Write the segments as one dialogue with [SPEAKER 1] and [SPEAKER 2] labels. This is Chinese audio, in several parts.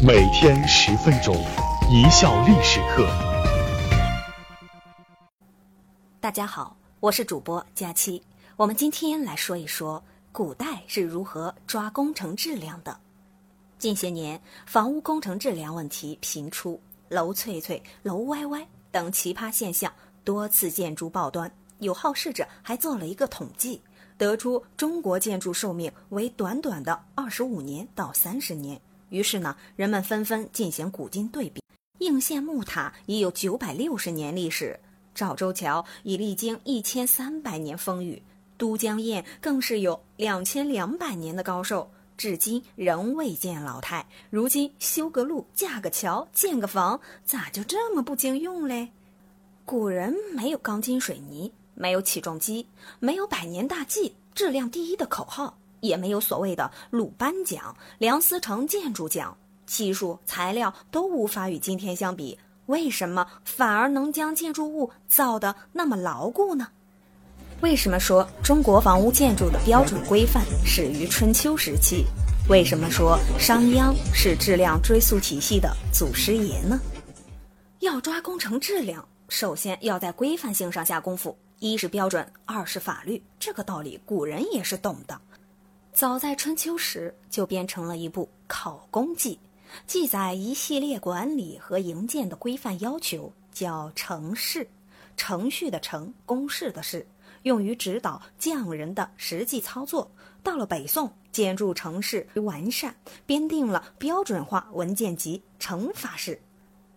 [SPEAKER 1] 每天十分钟，一笑历史课。
[SPEAKER 2] 大家好，我是主播佳期。我们今天来说一说古代是如何抓工程质量的。近些年，房屋工程质量问题频出，楼脆脆、楼歪歪等奇葩现象多次建筑报端。有好事者还做了一个统计，得出中国建筑寿命为短短的二十五年到三十年。于是呢，人们纷纷进行古今对比。应县木塔已有九百六十年历史，赵州桥已历经一千三百年风雨，都江堰更是有两千两百年的高寿。至今仍未见老态，如今修个路、架个桥、建个房，咋就这么不经用嘞？古人没有钢筋水泥，没有起重机，没有百年大计、质量第一的口号，也没有所谓的鲁班奖、梁思成建筑奖，技术材料都无法与今天相比，为什么反而能将建筑物造得那么牢固呢？为什么说中国房屋建筑的标准规范始于春秋时期？为什么说商鞅是质量追溯体系的祖师爷呢？要抓工程质量，首先要在规范性上下功夫。一是标准，二是法律，这个道理古人也是懂的。早在春秋时就编成了一部《考工记》，记载一系列管理和营建的规范要求，叫程式，程序的程，公式的式。用于指导匠人的实际操作。到了北宋，建筑程式完善，编定了标准化文件集《程法式》，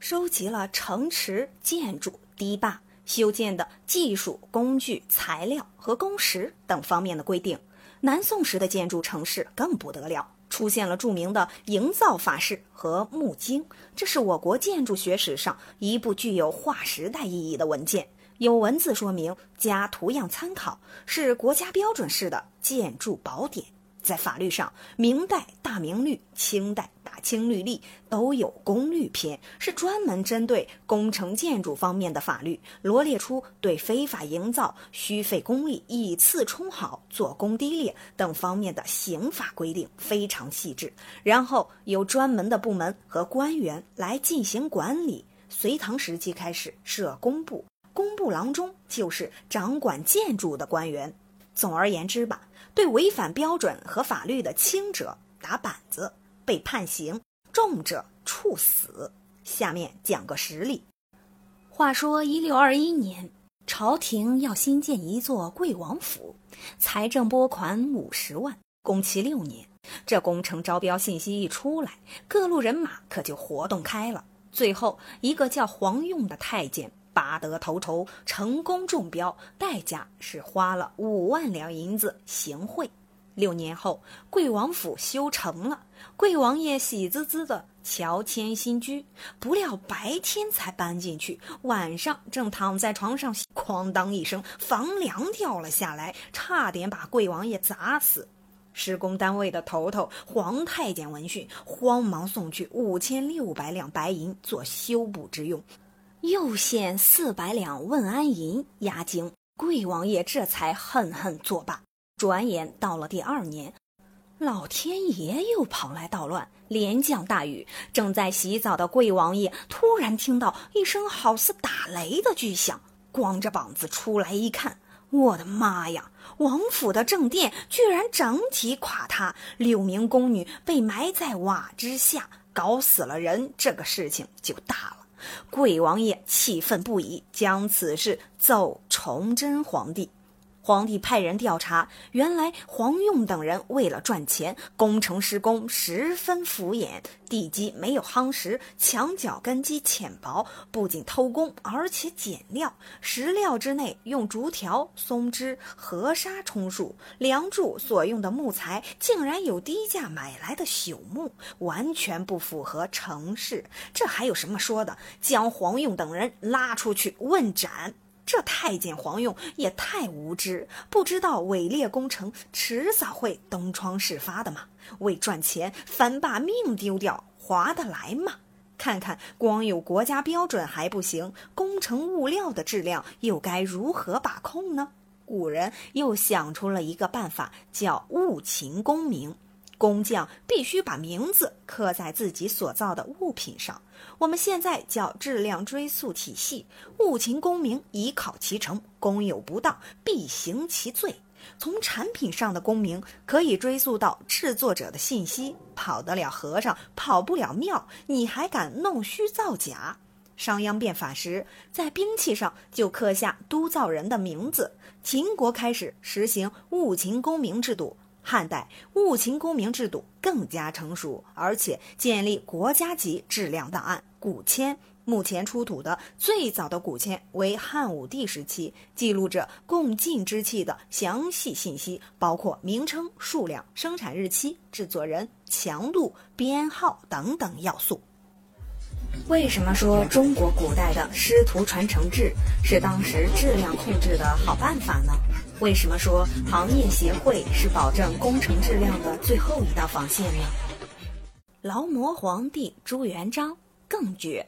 [SPEAKER 2] 收集了城池、建筑、堤坝修建的技术、工具、材料和工时等方面的规定。南宋时的建筑城市更不得了，出现了著名的《营造法式》和《木经》，这是我国建筑学史上一部具有划时代意义的文件。有文字说明加图样参考，是国家标准式的建筑宝典。在法律上，明代《大明律》、清代《大清律例》都有工律篇，是专门针对工程建筑方面的法律，罗列出对非法营造、虚费公力、以次充好、做工低劣等方面的刑法规定，非常细致。然后由专门的部门和官员来进行管理。隋唐时期开始设工部。工部郎中就是掌管建筑的官员。总而言之吧，对违反标准和法律的轻者打板子，被判刑；重者处死。下面讲个实例。话说一六二一年，朝廷要新建一座贵王府，财政拨款五十万，工期六年。这工程招标信息一出来，各路人马可就活动开了。最后一个叫黄用的太监。拔得头筹，成功中标，代价是花了五万两银子行贿。六年后，贵王府修成了，贵王爷喜滋滋的乔迁新居。不料白天才搬进去，晚上正躺在床上，哐当一声，房梁掉了下来，差点把贵王爷砸死。施工单位的头头黄太监闻讯，慌忙送去五千六百两白银做修补之用。又献四百两问安银押金，贵王爷这才恨恨作罢。转眼到了第二年，老天爷又跑来捣乱，连降大雨。正在洗澡的贵王爷突然听到一声好似打雷的巨响，光着膀子出来一看，我的妈呀！王府的正殿居然整体垮塌，六名宫女被埋在瓦之下，搞死了人。这个事情就大了。贵王爷气愤不已，将此事奏崇祯皇帝。皇帝派人调查，原来黄用等人为了赚钱，工程施工十分敷衍，地基没有夯实，墙角根基浅薄，不仅偷工，而且减料。石料之内用竹条、松枝、河沙充数，梁柱所用的木材竟然有低价买来的朽木，完全不符合程式。这还有什么说的？将黄用等人拉出去问斩。这太监黄用也太无知，不知道伪劣工程迟早会东窗事发的嘛？为赚钱反把命丢掉，划得来吗？看看光有国家标准还不行，工程物料的质量又该如何把控呢？古人又想出了一个办法，叫物勤功名。工匠必须把名字刻在自己所造的物品上。我们现在叫质量追溯体系。物勤功名，以考其成。功有不当，必行其罪。从产品上的功名可以追溯到制作者的信息。跑得了和尚跑不了庙，你还敢弄虚造假？商鞅变法时，在兵器上就刻下督造人的名字。秦国开始实行物勤功名制度。汉代物勤功名制度更加成熟，而且建立国家级质量档案古签。目前出土的最早的古签为汉武帝时期，记录着共进之器的详细信息，包括名称、数量、生产日期、制作人、强度、编号等等要素。为什么说中国古代的师徒传承制是当时质量控制的好办法呢？为什么说行业协会是保证工程质量的最后一道防线呢？劳模皇帝朱元璋更绝。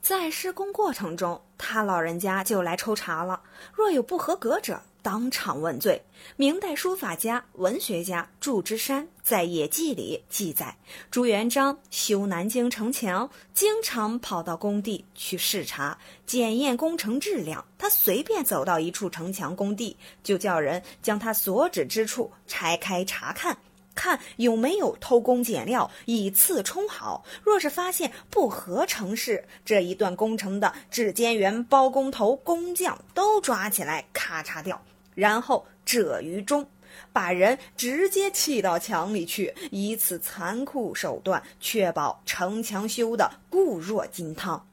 [SPEAKER 2] 在施工过程中，他老人家就来抽查了。若有不合格者，当场问罪。明代书法家、文学家祝枝山在《野记》里记载，朱元璋修南京城墙，经常跑到工地去视察、检验工程质量。他随便走到一处城墙工地，就叫人将他所指之处拆开查看。看有没有偷工减料、以次充好。若是发现不合程式，这一段工程的质监员、包工头、工匠都抓起来，咔嚓掉，然后折于中，把人直接砌到墙里去，以此残酷手段确保城墙修的固若金汤。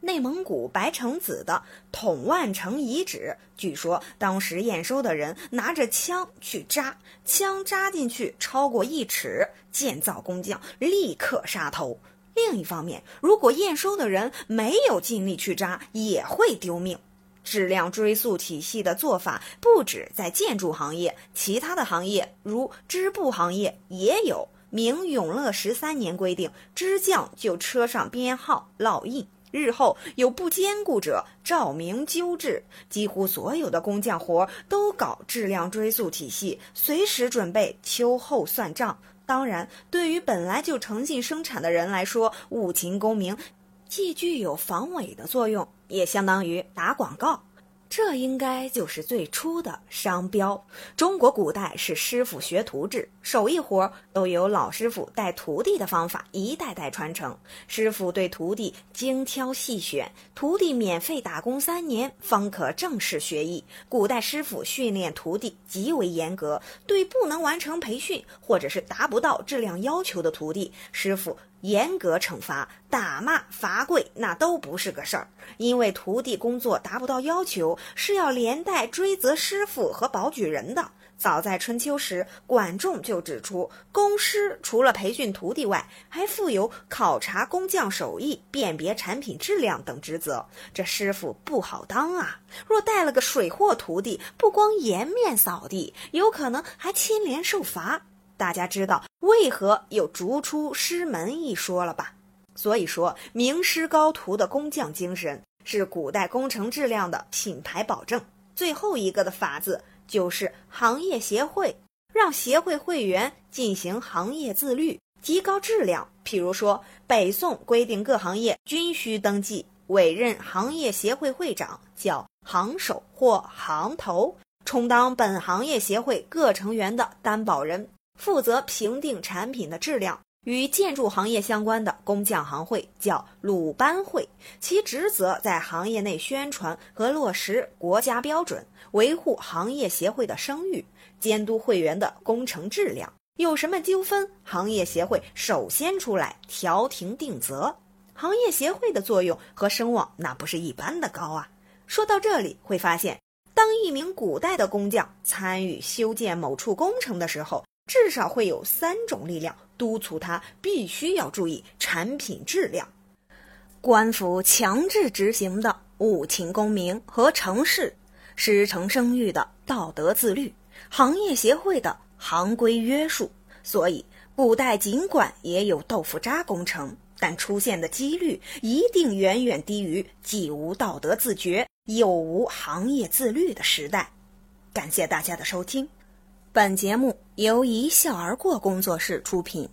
[SPEAKER 2] 内蒙古白城子的统万城遗址，据说当时验收的人拿着枪去扎，枪扎进去超过一尺，建造工匠立刻杀头。另一方面，如果验收的人没有尽力去扎，也会丢命。质量追溯体系的做法不止在建筑行业，其他的行业如织布行业也有。明永乐十三年规定，织匠就车上编号烙印。日后有不坚固者，照明纠治。几乎所有的工匠活都搞质量追溯体系，随时准备秋后算账。当然，对于本来就诚信生产的人来说，务勤功名既具有防伪的作用，也相当于打广告。这应该就是最初的商标。中国古代是师傅学徒制，手艺活都由老师傅带徒弟的方法一代代传承。师傅对徒弟精挑细选，徒弟免费打工三年方可正式学艺。古代师傅训练徒弟极为严格，对不能完成培训或者是达不到质量要求的徒弟，师傅。严格惩罚、打骂、罚跪，那都不是个事儿。因为徒弟工作达不到要求，是要连带追责师傅和保举人的。早在春秋时，管仲就指出，公师除了培训徒弟外，还负有考察工匠手艺、辨别产品质量等职责。这师傅不好当啊！若带了个水货徒弟，不光颜面扫地，有可能还牵连受罚。大家知道为何有逐出师门一说了吧？所以说，名师高徒的工匠精神是古代工程质量的品牌保证。最后一个的法子就是行业协会，让协会会员进行行业自律，提高质量。譬如说，北宋规定各行业均需登记，委任行业协会会长，叫行首或行头，充当本行业协会各成员的担保人。负责评定产品的质量，与建筑行业相关的工匠行会叫鲁班会，其职责在行业内宣传和落实国家标准，维护行业协会的声誉，监督会员的工程质量。有什么纠纷，行业协会首先出来调停定责。行业协会的作用和声望那不是一般的高啊！说到这里，会发现，当一名古代的工匠参与修建某处工程的时候，至少会有三种力量督促他必须要注意产品质量：官府强制执行的务勤功名和城市师承声誉的道德自律，行业协会的行规约束。所以，古代尽管也有豆腐渣工程，但出现的几率一定远远低于既无道德自觉又无行业自律的时代。感谢大家的收听，本节目。由一笑而过工作室出品。